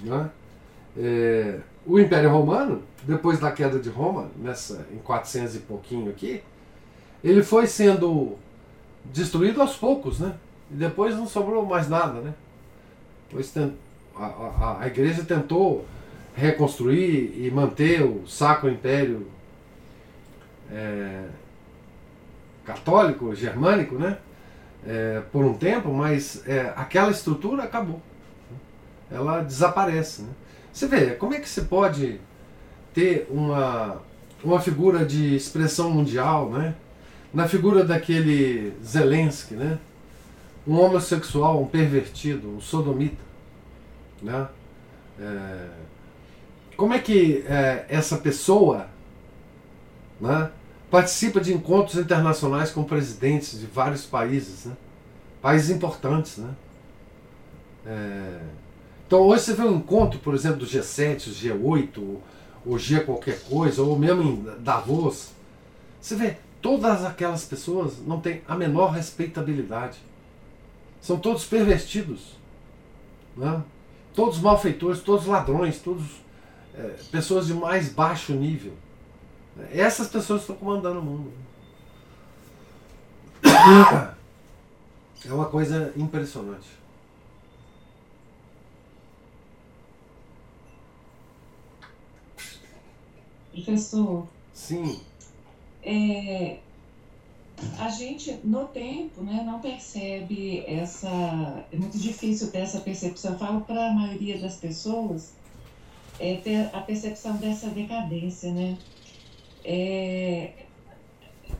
Né? É, o Império Romano, depois da queda de Roma, nessa, em 400 e pouquinho aqui, ele foi sendo destruído aos poucos, né? E depois não sobrou mais nada, né? Ten- a, a, a igreja tentou reconstruir e manter o Sacro Império é, católico, germânico, né? É, por um tempo, mas é, aquela estrutura acabou. Ela desaparece. Né? Você vê, como é que você pode ter uma, uma figura de expressão mundial, né? na figura daquele Zelensky, né? um homossexual, um pervertido, um sodomita, né? É, como é que é, essa pessoa né, participa de encontros internacionais com presidentes de vários países, né? países importantes. Né? É, então hoje você vê um encontro, por exemplo, do G7, o G8, ou G qualquer coisa, ou mesmo em Davos, você vê, todas aquelas pessoas não têm a menor respeitabilidade. São todos pervertidos. Né? Todos malfeitores, todos ladrões, todos é, pessoas de mais baixo nível. Essas pessoas estão comandando o mundo. É uma coisa impressionante. Professor. Sim. É, a gente, no tempo, né, não percebe essa. É muito difícil ter essa percepção. Eu falo para a maioria das pessoas é, ter a percepção dessa decadência, né? É,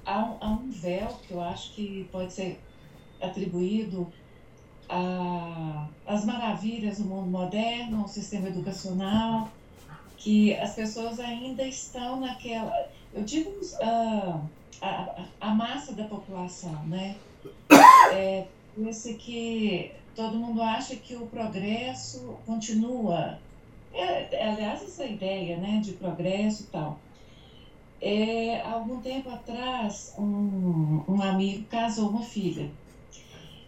há, há um véu que eu acho que pode ser atribuído às maravilhas do mundo moderno, ao sistema educacional, que as pessoas ainda estão naquela. Eu digo uh, a, a massa da população, né? É, esse que todo mundo acha que o progresso continua. É, aliás, essa ideia né, de progresso e tal. É, algum tempo atrás, um, um amigo casou uma filha.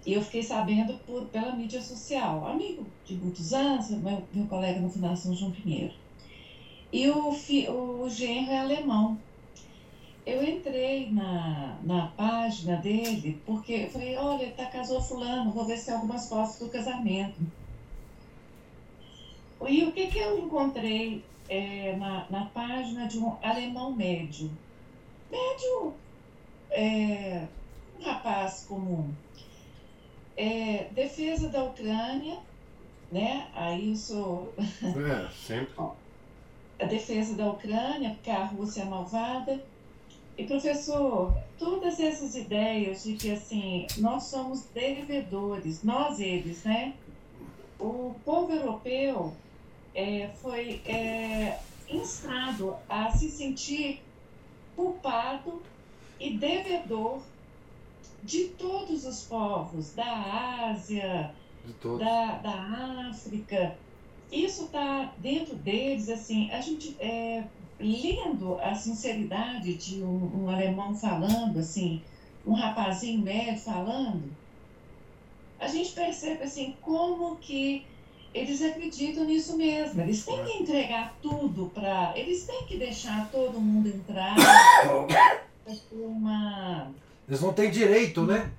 E eu fiquei sabendo por, pela mídia social. Amigo de muitos anos, meu, meu colega no Fundação João Pinheiro. E o, fi, o genro é alemão. Eu entrei na, na página dele porque eu falei, olha, tá casou fulano, vou ver se tem algumas fotos do casamento. E o que, que eu encontrei é, na, na página de um alemão médio? Médio, é, um rapaz comum. É, defesa da Ucrânia, né? Aí eu sou. É, sempre. a defesa da Ucrânia, porque a Rússia é malvada. E professor, todas essas ideias de que assim, nós somos devedores, nós eles, né? O povo europeu é, foi é, instado a se sentir culpado e devedor de todos os povos, da Ásia, da, da África, isso está dentro deles, assim, a gente é, lendo a sinceridade de um, um, alemão falando, assim, um rapazinho médio falando, a gente percebe, assim, como que eles acreditam nisso mesmo. Eles têm que entregar tudo para. Eles têm que deixar todo mundo entrar. uma. Eles não têm direito, né?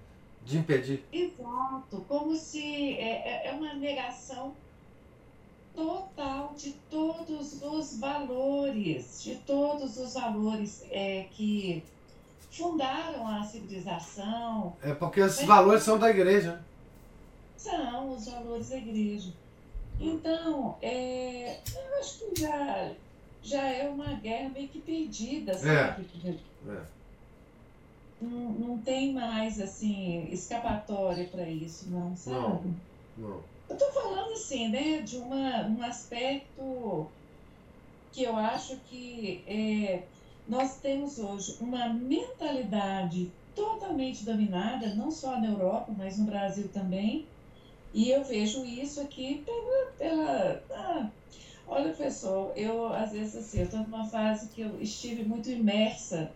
De impedir. Exato. Como se é, é, é uma negação total de todos os valores, de todos os valores é, que fundaram a civilização. É porque esses valores são da igreja. São os valores da igreja. Então, é, eu acho que já, já é uma guerra meio que perdida, sabe? É. é. Não, não tem mais, assim, escapatória para isso, não, sabe? Não, não. Eu estou falando assim, né, de uma, um aspecto que eu acho que é, nós temos hoje uma mentalidade totalmente dominada, não só na Europa, mas no Brasil também. E eu vejo isso aqui pela. pela ah, olha, professor, eu às vezes assim, eu estou numa fase que eu estive muito imersa,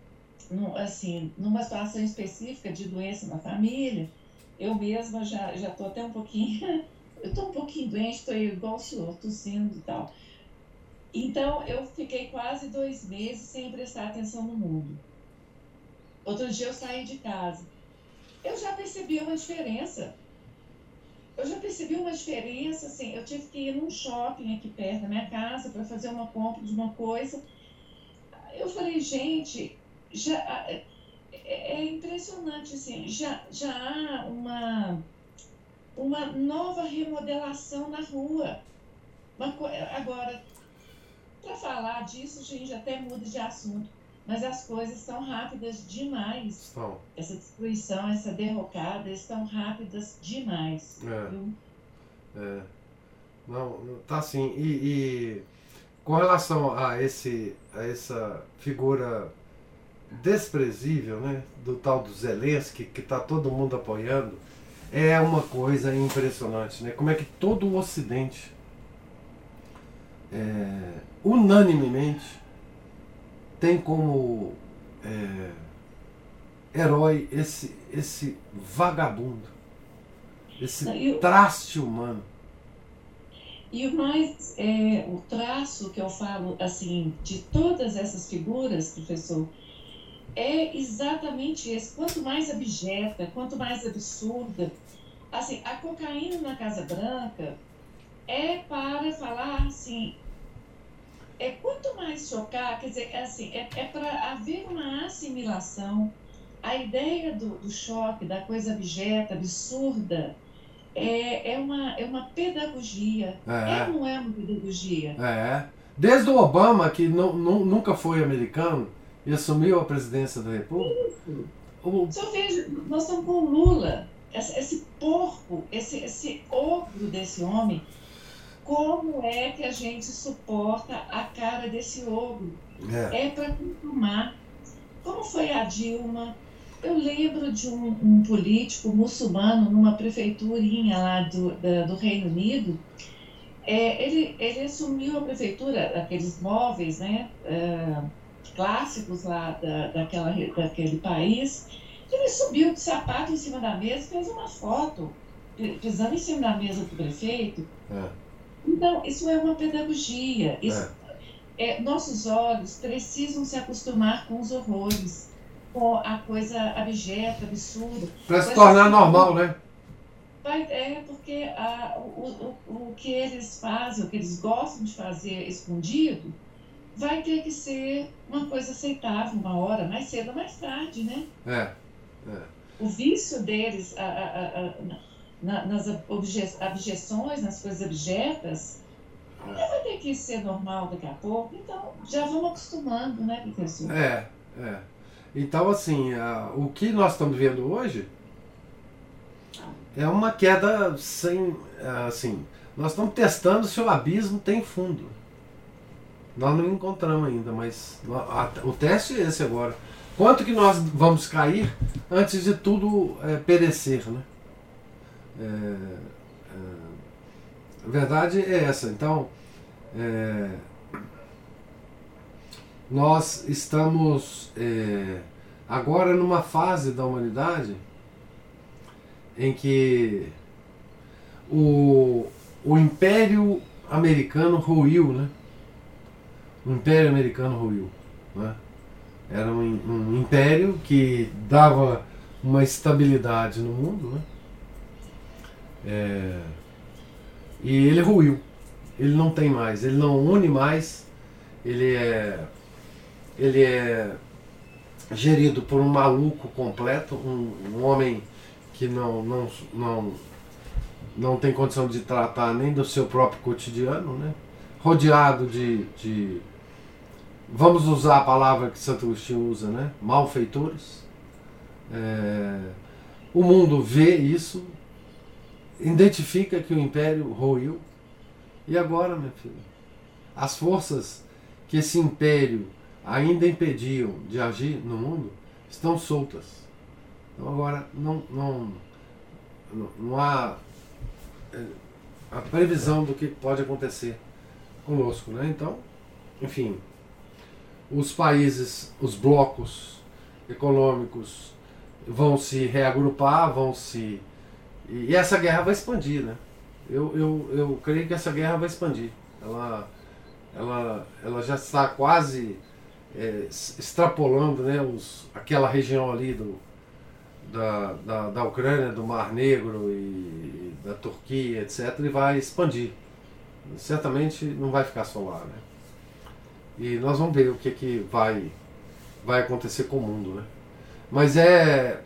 no, assim, numa situação específica de doença na família. Eu mesma já estou até um pouquinho eu tô um pouquinho doente, estou igual o senhor, tossindo e tal. Então, eu fiquei quase dois meses sem prestar atenção no mundo. Outro dia eu saí de casa. Eu já percebi uma diferença. Eu já percebi uma diferença, assim, eu tive que ir num shopping aqui perto da minha casa para fazer uma compra de uma coisa. Eu falei, gente, já é, é impressionante, assim, já, já há uma uma nova remodelação na rua. Agora, para falar disso, a gente até muda de assunto, mas as coisas são rápidas demais. São. Essa destruição, essa derrocada, estão rápidas demais. É. é. Não, tá assim. E, e, com relação a, esse, a essa figura desprezível, né, do tal do Zelensky, que está todo mundo apoiando, é uma coisa impressionante, né? Como é que todo o Ocidente, é, unanimemente, tem como é, herói esse, esse vagabundo, esse eu... traste humano. E o mais, é, o traço que eu falo, assim, de todas essas figuras, professor, é exatamente esse. Quanto mais abjeta, quanto mais absurda. Assim, a cocaína na Casa Branca é para falar assim. É quanto mais chocar, quer dizer, é assim, é, é para haver uma assimilação. A ideia do, do choque, da coisa abjeta, absurda, é, é, uma, é uma pedagogia. É. é não é uma pedagogia? É. Desde o Obama, que não, não, nunca foi americano, e assumiu a presidência da República. O... Só veja, nós estamos com Lula, esse, esse porco, esse, esse ogro desse homem. Como é que a gente suporta a cara desse ogro? É, é para acostumar. Como foi a Dilma? Eu lembro de um, um, político muçulmano numa prefeiturinha lá do, da, do Reino Unido. É, ele, ele assumiu a prefeitura, aqueles móveis, né? É, clássicos lá da, daquela, daquele país. Ele subiu de sapato em cima da mesa e fez uma foto, pisando em cima da mesa do prefeito. É. Então, isso é uma pedagogia. Isso, é. É, nossos olhos precisam se acostumar com os horrores, com a coisa abjeta, absurda. Para se tornar normal, né? Vai, é porque a, o, o, o que eles fazem, o que eles gostam de fazer escondido, vai ter que ser uma coisa aceitável uma hora, mais cedo ou mais tarde, né? É. é. O vício deles a, a, a, na, nas objeções, nas coisas abjetas, é. vai ter que ser normal daqui a pouco. Então, já vamos acostumando, né, professor? É, é. Então, assim, o que nós estamos vendo hoje é uma queda sem. Assim, nós estamos testando se o abismo tem fundo. Nós não encontramos ainda, mas o teste é esse agora. Quanto que nós vamos cair antes de tudo é, perecer, né? É, é, a verdade é essa. Então, é, nós estamos é, agora numa fase da humanidade em que o, o Império Americano ruiu, né? o Império Americano ruiu. Né? Era um, um, império que dava uma estabilidade no mundo. Né? É, e ele ruiu. Ele não tem mais, ele não une mais. Ele é, ele é gerido por um maluco completo, um, um homem que não, não, não, não tem condição de tratar nem do seu próprio cotidiano, né? rodeado de, de vamos usar a palavra que Santo Agostinho usa, né? Malfeitores. É, o mundo vê isso, identifica que o império ruiu, e agora, meu filho, as forças que esse império ainda impediam de agir no mundo estão soltas. Então agora não, não, não há é, a previsão do que pode acontecer conosco, né? Então, enfim, os países, os blocos econômicos vão se reagrupar, vão se. E essa guerra vai expandir, né? Eu, eu, eu creio que essa guerra vai expandir. Ela, ela, ela já está quase é, extrapolando né, os, aquela região ali do, da, da, da Ucrânia, do Mar Negro e da Turquia, etc., e vai expandir. Certamente não vai ficar só lá, né? E nós vamos ver o que, que vai, vai acontecer com o mundo. Né? Mas é,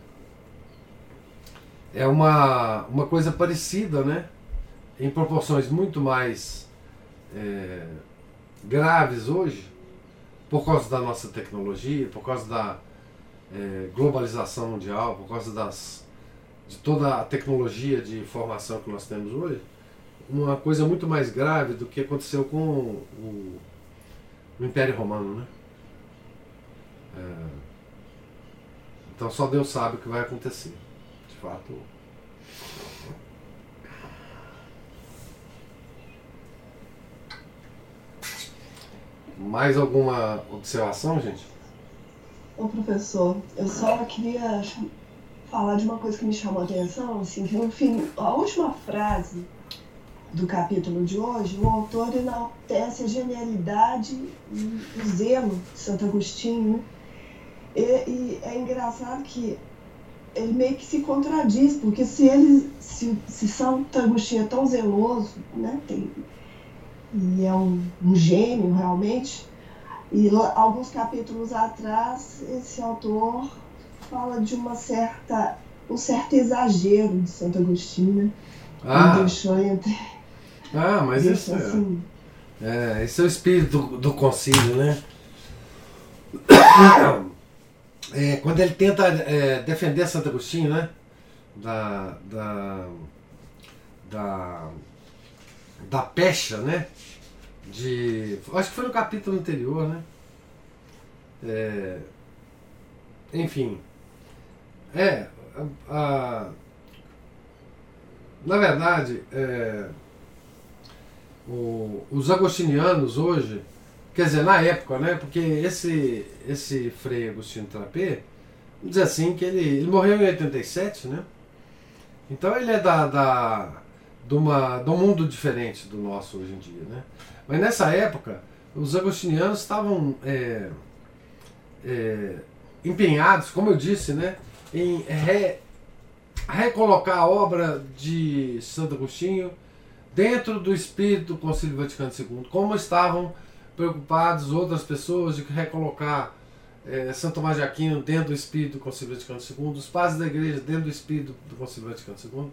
é uma, uma coisa parecida, né? em proporções muito mais é, graves hoje, por causa da nossa tecnologia, por causa da é, globalização mundial, por causa das, de toda a tecnologia de informação que nós temos hoje, uma coisa muito mais grave do que aconteceu com o no Império Romano, né? É, então só Deus sabe o que vai acontecer. Fato. Mais alguma observação, gente? Ô professor, eu só queria falar de uma coisa que me chamou a atenção, assim, que no fim, a última frase do capítulo de hoje, o autor enaltece a genialidade e o zelo de Santo Agostinho. E, e, é engraçado que ele meio que se contradiz, porque se ele, se, se Santo Agostinho é tão zeloso, né, tem, e é um, um gênio realmente, e alguns capítulos atrás, esse autor fala de uma certa, um certo exagero de Santo Agostinho, né? Ah. Deixou entre. Ah, mas isso é, assim. é, esse é o espírito do, do concílio, né? É, quando ele tenta é, defender Santo Agostinho, né? Da, da, da, da pecha, né? de. Acho que foi no capítulo anterior, né? É, enfim. É. A, a, na verdade, é, o, os agostinianos hoje, quer dizer, na época, né? Porque esse, esse Frei Agostinho Trapé, vamos dizer assim, que ele, ele morreu em 87, né? Então ele é da, da, de, uma, de um mundo diferente do nosso hoje em dia, né? Mas nessa época, os agostinianos estavam é, é, empenhados, como eu disse, né, em re, recolocar a obra de Santo Agostinho dentro do espírito do Concílio Vaticano II, como estavam preocupados outras pessoas de recolocar é, Santo Tomás de Aquino dentro do espírito do Concílio Vaticano II, os padres da igreja dentro do espírito do Concílio Vaticano II.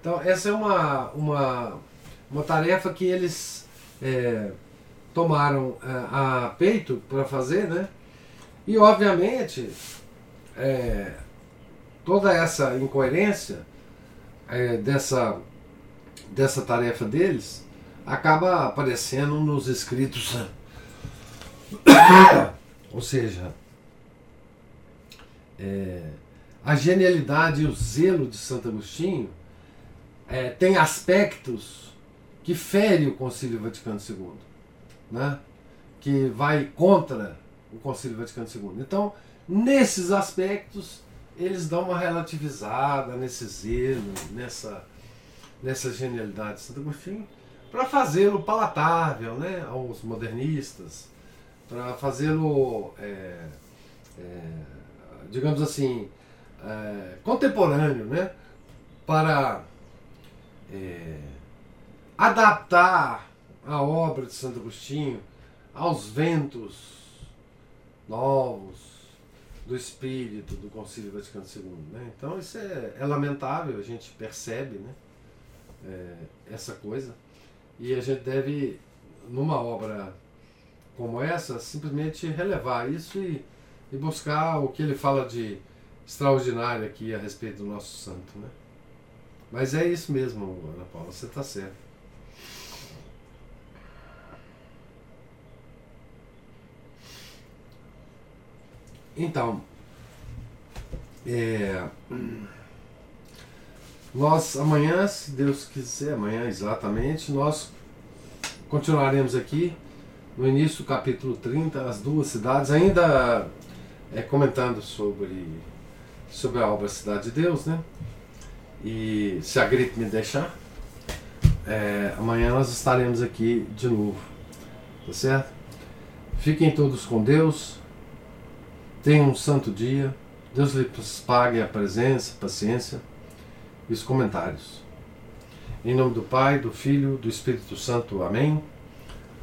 Então, essa é uma, uma, uma tarefa que eles é, tomaram a, é, a peito para fazer, né? E obviamente é, toda essa incoerência é, dessa, dessa tarefa deles acaba aparecendo nos escritos. Ou seja, é, a genialidade e o zelo de Santo Agostinho é, tem aspectos que fere o Concílio Vaticano II, né? que vai contra o Concílio Vaticano II. Então, nesses aspectos, eles dão uma relativizada nesse zelo, nessa, nessa genialidade de Santo Agostinho, para fazê-lo palatável né, aos modernistas, para fazê-lo, é, é, digamos assim, é, contemporâneo, né, para é, adaptar a obra de Santo Agostinho aos ventos novos do espírito do Concílio Vaticano II. Né? Então isso é, é, lamentável, a gente percebe né? É, essa coisa e a gente deve, numa obra como essa, simplesmente relevar isso e, e buscar o que ele fala de extraordinário aqui a respeito do nosso santo. Né? Mas é isso mesmo, Ana Paula, você está certo. Então, é, nós amanhã, se Deus quiser, amanhã exatamente, nós continuaremos aqui no início do capítulo 30, as duas cidades, ainda é, comentando sobre, sobre a obra Cidade de Deus, né? E se a gripe me deixar, é, amanhã nós estaremos aqui de novo, tá certo? Fiquem todos com Deus. Tenha um santo dia. Deus lhes pague a presença, a paciência e os comentários. Em nome do Pai, do Filho, do Espírito Santo. Amém.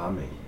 Amém.